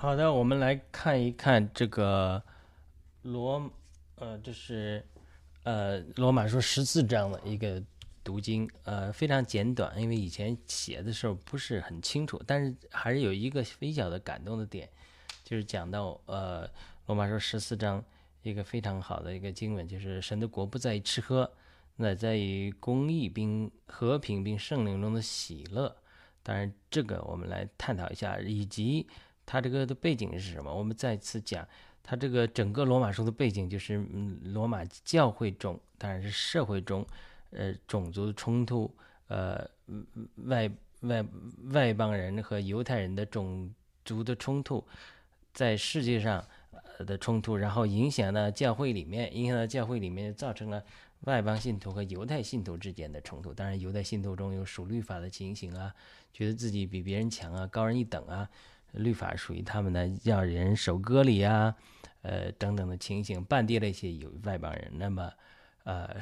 好的，我们来看一看这个罗，呃，这是呃罗马书十四章的一个读经，呃，非常简短，因为以前写的时候不是很清楚，但是还是有一个微小的感动的点，就是讲到呃罗马书十四章一个非常好的一个经文，就是神的国不在于吃喝。那在于公义并和平并圣灵中的喜乐，当然这个我们来探讨一下，以及它这个的背景是什么？我们再次讲，它这个整个罗马书的背景就是，嗯，罗马教会中，当然是社会中，呃，种族的冲突，呃，外外外邦人和犹太人的种族的冲突，在世界上的冲突，然后影响到教会里面，影响到教会里面，造成了。外邦信徒和犹太信徒之间的冲突，当然，犹太信徒中有属律法的情形啊，觉得自己比别人强啊，高人一等啊，律法属于他们的，要人守割礼啊，呃，等等的情形，半跌了一些有外邦人。那么，呃，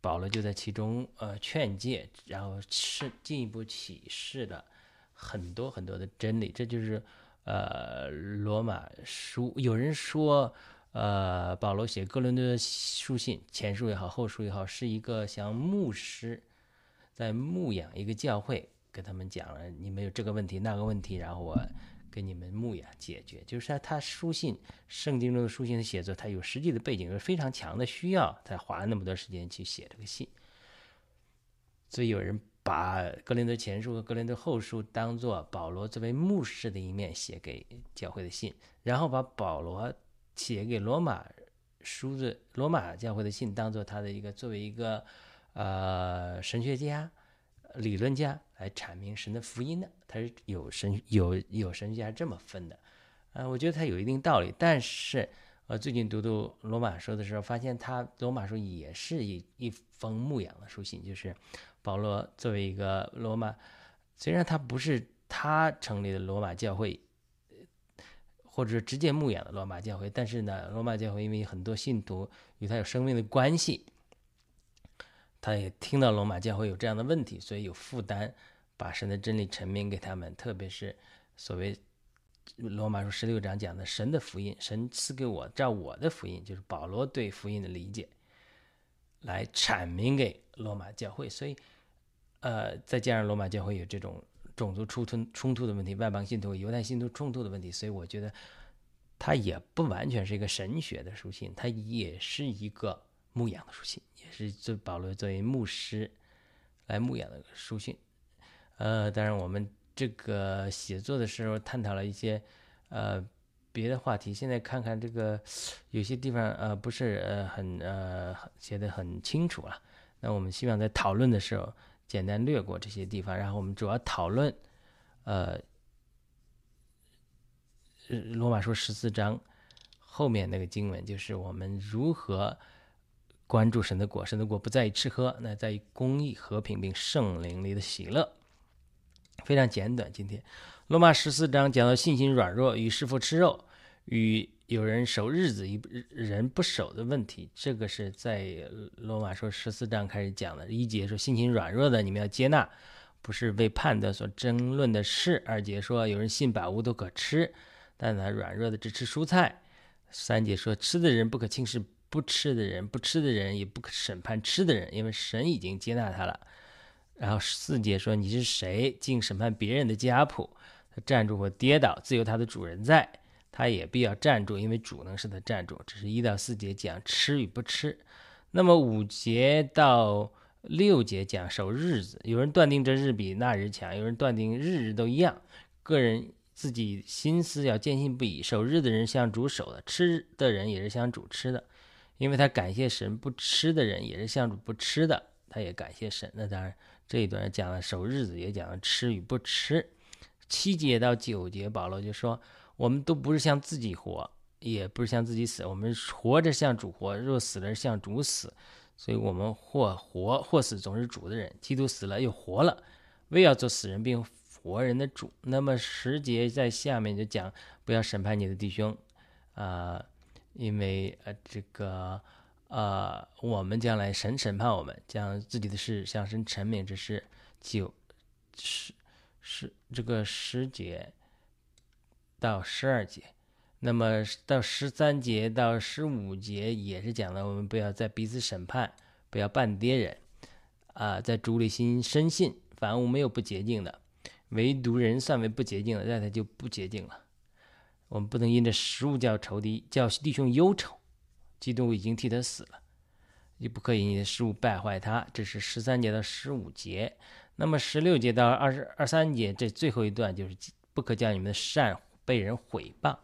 保罗就在其中呃劝诫，然后是进一步启示了很多很多的真理。这就是呃罗马书，有人说。呃，保罗写哥伦多书信，前书也好，后书也好，是一个像牧师在牧养一个教会，跟他们讲了你们有这个问题那个问题，然后我给你们牧养解决。就是他书信，圣经中的书信的写作，他有实际的背景，有非常强的需要，才花了那么多时间去写这个信。所以有人把格林德前书和格林德后书当做保罗作为牧师的一面写给教会的信，然后把保罗。写给罗马书的罗马教会的信，当做他的一个作为一个呃神学家、理论家来阐明神的福音的，他是有神有有神学家这么分的，呃，我觉得他有一定道理。但是我最近读读罗马书的时候，发现他罗马书也是一一封牧养的书信，就是保罗作为一个罗马，虽然他不是他成立的罗马教会。或者是直接牧养的罗马教会，但是呢，罗马教会因为很多信徒与他有生命的关系，他也听到罗马教会有这样的问题，所以有负担把神的真理阐明给他们。特别是所谓罗马书十六章讲的神的福音，神赐给我照我的福音，就是保罗对福音的理解，来阐明给罗马教会。所以，呃，再加上罗马教会有这种。种族冲突冲突的问题，外邦信徒、犹太信徒冲突的问题，所以我觉得它也不完全是一个神学的书信，它也是一个牧养的书信，也是这保罗作为牧师来牧养的书信。呃，当然我们这个写作的时候探讨了一些呃别的话题，现在看看这个有些地方呃不是呃很呃写的很清楚了，那我们希望在讨论的时候。简单略过这些地方，然后我们主要讨论，呃，罗马书十四章后面那个经文，就是我们如何关注神的果。神的果不在于吃喝，那在于公义、和平并圣灵里的喜乐。非常简短。今天罗马十四章讲到信心软弱与是否吃肉与。有人守日子，一人不守的问题，这个是在罗马说十四章开始讲的。一节说心情软弱的，你们要接纳，不是为判断所争论的事。二节说有人信百物都可吃，但他软弱的只吃蔬菜。三节说吃的人不可轻视不吃的人，不吃的人也不审判吃的人，因为神已经接纳他了。然后四节说你是谁，竟审判别人的家谱？他站住或跌倒，自有他的主人在。他也必要站住，因为主能使他站住。这是一到四节讲吃与不吃。那么五节到六节讲守日子。有人断定这日比那日强，有人断定日日都一样。个人自己心思要坚信不疑。守日的人像主守的，吃的人也是像主吃的，因为他感谢神；不吃的人也是像主不吃的，他也感谢神。那当然这一段讲了守日子，也讲了吃与不吃。七节到九节，保罗就说。我们都不是像自己活，也不是像自己死。我们活着像主活，若死了像主死。所以，我们或活或死，总是主的人。基督死了又活了，为要做死人并活人的主。那么十节在下面就讲，不要审判你的弟兄，啊，因为呃这个呃我们将来神审判我们，将自己的事向神陈明之事，九十十这个十节。到十二节。那么到十三节到十五节也是讲了，我们不要再彼此审判，不要半跌人，啊，在主里心深信，凡物没有不洁净的，唯独人算为不洁净的，那他就不洁净了。我们不能因着食物叫仇敌，叫弟兄忧愁，基督已经替他死了，你不可以因食物败坏他。这是十三节到十五节。那么十六节到二十二三节这最后一段就是不可叫你们的善被人毁谤。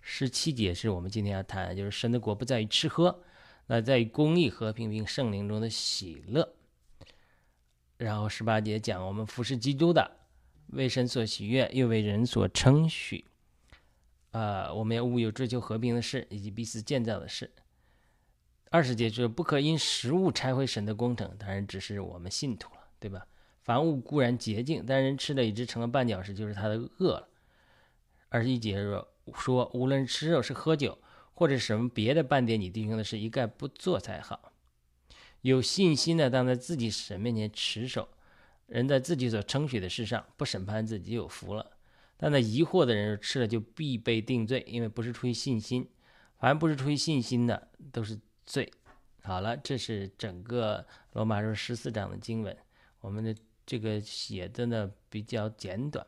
十七节是我们今天要谈，就是神的国不在于吃喝，那在于公义、和平并圣灵中的喜乐。然后十八节讲我们服侍基督的，为神所喜悦，又为人所称许。啊，我们要务有追求和平的事，以及彼此建造的事。二十节就是不可因食物拆毁神的工程，当然只是我们信徒了，对吧？凡物固然洁净，但人吃的已经成了绊脚石，就是他的恶了。二十一节说。说，无论吃肉是喝酒，或者什么别的半点你弟兄的事，一概不做才好。有信心的，当在自己神面前持守，人在自己所称许的事上不审判自己，就有福了。但那疑惑的人吃了就必被定罪，因为不是出于信心。凡不是出于信心的，都是罪。好了，这是整个罗马书十四章的经文。我们的这个写的呢比较简短，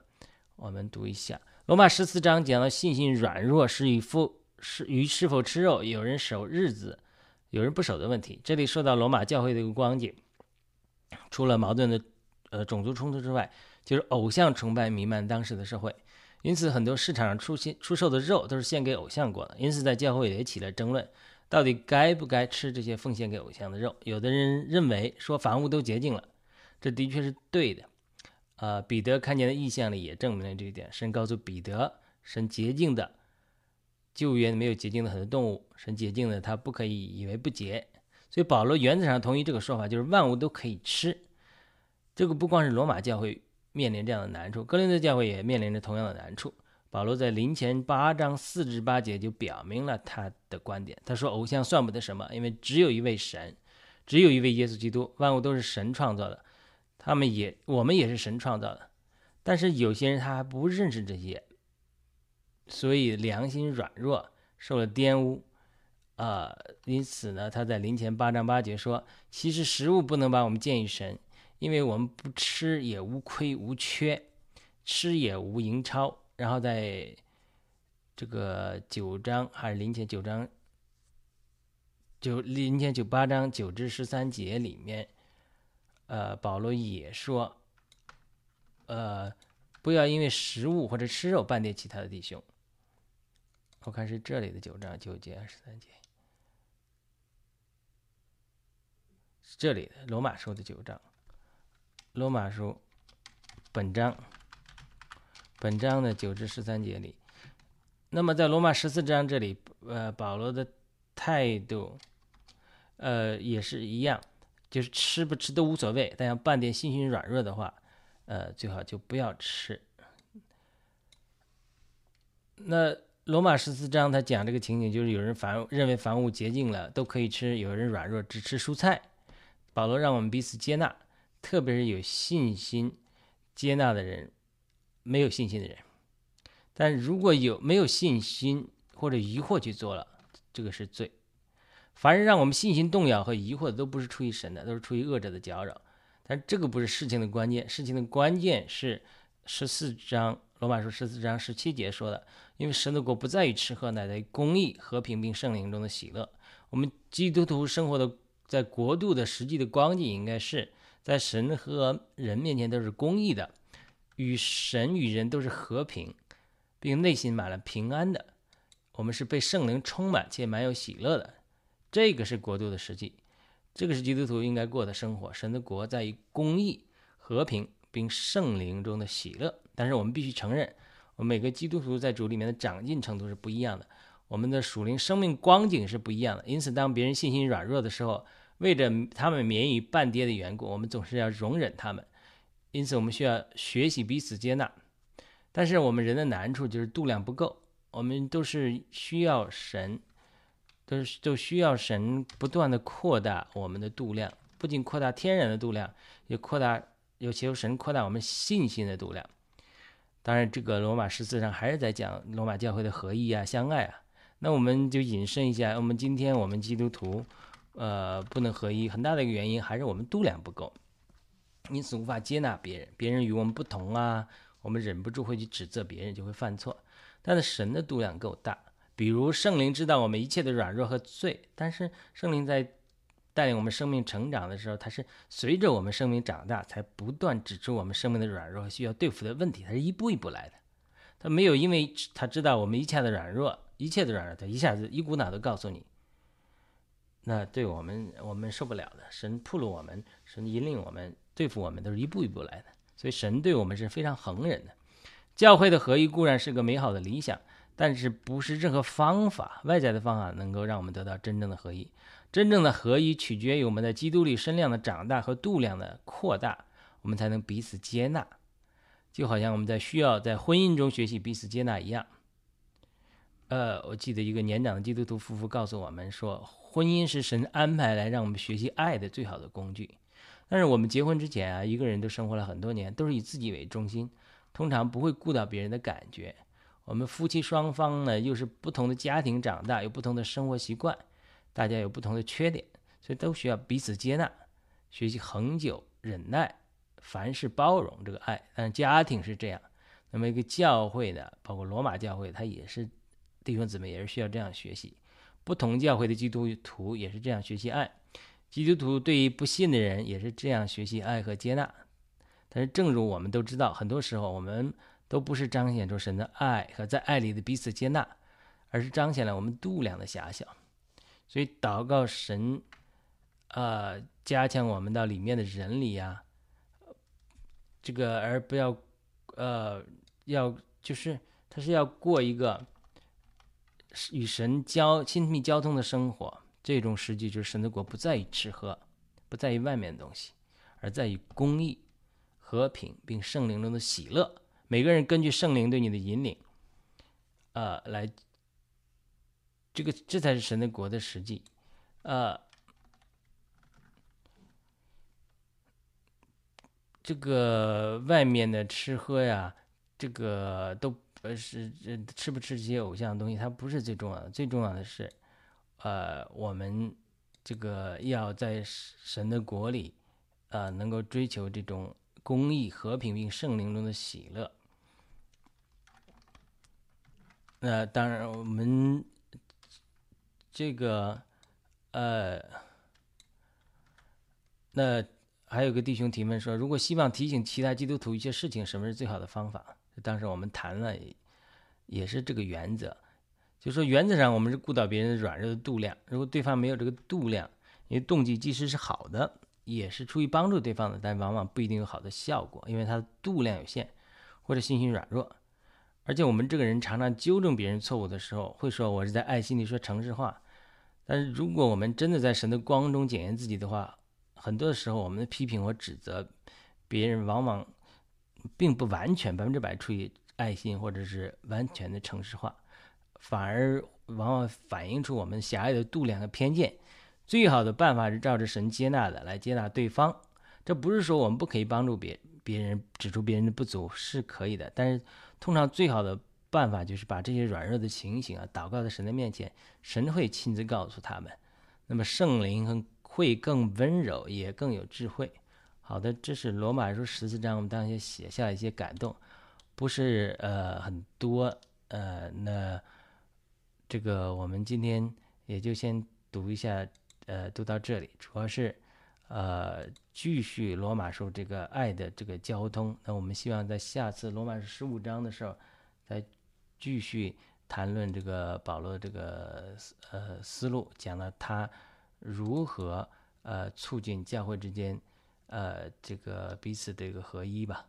我们读一下。罗马十四章讲了信心软弱是与否是与是否吃肉，有人守日子，有人不守的问题。这里说到罗马教会的一个光景，除了矛盾的呃种族冲突之外，就是偶像崇拜弥漫当时的社会，因此很多市场上出现出售的肉都是献给偶像过的。因此在教会也起了争论，到底该不该吃这些奉献给偶像的肉？有的人认为说房屋都洁净了，这的确是对的。呃，彼得看见的意象里也证明了这一点。神告诉彼得，神洁净的救援没有洁净的很多动物，神洁净的他不可以以为不洁。所以保罗原则上同意这个说法，就是万物都可以吃。这个不光是罗马教会面临这样的难处，哥林多教会也面临着同样的难处。保罗在临前八章四至八节就表明了他的观点。他说：“偶像算不得什么，因为只有一位神，只有一位耶稣基督，万物都是神创造的。”他们也，我们也是神创造的，但是有些人他还不认识这些，所以良心软弱，受了玷污，啊，因此呢，他在临前八章八节说，其实食物不能把我们建于神，因为我们不吃也无亏无缺，吃也无盈超。然后在这个九章还是零前九章九零前九八章九至十三节里面。呃，保罗也说，呃，不要因为食物或者吃肉绊跌其他的弟兄。我看是这里的九章九节十三节，是这里的罗马书的九章，罗马书本章本章的九至十三节里。那么在罗马十四章这里，呃，保罗的态度，呃，也是一样。就是吃不吃都无所谓，但要半点心心软弱的话，呃，最好就不要吃。那罗马十四章他讲这个情景，就是有人凡认为凡物洁净了都可以吃，有人软弱只吃蔬菜。保罗让我们彼此接纳，特别是有信心接纳的人，没有信心的人。但如果有没有信心或者疑惑去做了，这个是罪。凡是让我们信心动摇和疑惑的，都不是出于神的，都是出于恶者的搅扰。但这个不是事情的关键，事情的关键是十四章罗马书十四章十七节说的：“因为神的国不在于吃喝，乃在于公义、和平并圣灵中的喜乐。”我们基督徒生活的在国度的实际的光景，应该是在神和人面前都是公义的，与神与人都是和平，并内心满了平安的。我们是被圣灵充满且满有喜乐的。这个是国度的实际，这个是基督徒应该过的生活。神的国在于公义、和平并圣灵中的喜乐。但是我们必须承认，我们每个基督徒在主里面的长进程度是不一样的，我们的属灵生命光景是不一样的。因此，当别人信心软弱的时候，为着他们免于半跌的缘故，我们总是要容忍他们。因此，我们需要学习彼此接纳。但是，我们人的难处就是度量不够，我们都是需要神。都是都需要神不断的扩大我们的度量，不仅扩大天然的度量，也扩大，也求神扩大我们信心的度量。当然，这个罗马十四章还是在讲罗马教会的合一啊、相爱啊。那我们就引申一下，我们今天我们基督徒，呃，不能合一，很大的一个原因还是我们度量不够，因此无法接纳别人，别人与我们不同啊，我们忍不住会去指责别人，就会犯错。但是神的度量够大，比如圣灵知道我们一切的软弱和罪，但是圣灵在带领我们生命成长的时候，他是随着我们生命长大，才不断指出我们生命的软弱和需要对付的问题，他是一步一步来的，他没有因为他知道我们一切的软弱。一切的软弱，他一下子一股脑的告诉你，那对我们我们受不了的。神铺路我们，神引领我们，对付我们都是一步一步来的。所以神对我们是非常恒忍的。教会的合一固然是个美好的理想，但是不是任何方法外在的方法能够让我们得到真正的合一。真正的合一取决于我们在基督里身量的长大和度量的扩大，我们才能彼此接纳。就好像我们在需要在婚姻中学习彼此接纳一样。呃，我记得一个年长的基督徒夫妇告诉我们说，婚姻是神安排来让我们学习爱的最好的工具。但是我们结婚之前啊，一个人都生活了很多年，都是以自己为中心，通常不会顾到别人的感觉。我们夫妻双方呢，又是不同的家庭长大，有不同的生活习惯，大家有不同的缺点，所以都需要彼此接纳，学习恒久忍耐，凡事包容这个爱。但家庭是这样，那么一个教会呢，包括罗马教会，它也是。弟兄姊妹也是需要这样学习，不同教会的基督徒也是这样学习爱，基督徒对于不信的人也是这样学习爱和接纳。但是，正如我们都知道，很多时候我们都不是彰显出神的爱和在爱里的彼此接纳，而是彰显了我们度量的狭小。所以，祷告神，呃，加强我们到里面的人里呀，这个而不要，呃，要就是他是要过一个。与神交亲密交通的生活，这种实际就是神的国不在于吃喝，不在于外面的东西，而在于公义、和平，并圣灵中的喜乐。每个人根据圣灵对你的引领，呃，来，这个这才是神的国的实际。呃，这个外面的吃喝呀，这个都。呃，是这吃不吃这些偶像的东西，它不是最重要的。最重要的是，呃，我们这个要在神的国里，呃，能够追求这种公义、和平并圣灵中的喜乐。那当然，我们这个，呃，那还有个弟兄提问说，如果希望提醒其他基督徒一些事情，什么是最好的方法？当时我们谈了，也是这个原则，就说原则上我们是顾到别人的软弱的度量。如果对方没有这个度量，因为动机即使是好的，也是出于帮助对方的，但往往不一定有好的效果，因为他的度量有限，或者心性软弱。而且我们这个人常常纠正别人错误的时候，会说我是在爱心里说诚实话。但是如果我们真的在神的光中检验自己的话，很多的时候我们的批评和指责别人，往往。并不完全百分之百出于爱心，或者是完全的诚实化，反而往往反映出我们狭隘的度量和偏见。最好的办法是照着神接纳的来接纳对方。这不是说我们不可以帮助别别人，指出别人的不足是可以的，但是通常最好的办法就是把这些软弱的情形啊，祷告在神的面前，神会亲自告诉他们。那么圣灵会更温柔，也更有智慧。好的，这是罗马书十四章，我们当时写下一些感动，不是呃很多呃，那这个我们今天也就先读一下，呃，读到这里，主要是呃继续罗马书这个爱的这个交通。那我们希望在下次罗马书十五章的时候，再继续谈论这个保罗这个呃思路，讲了他如何呃促进教会之间。呃，这个彼此的一个合一吧。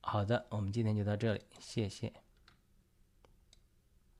好的，我们今天就到这里，谢谢。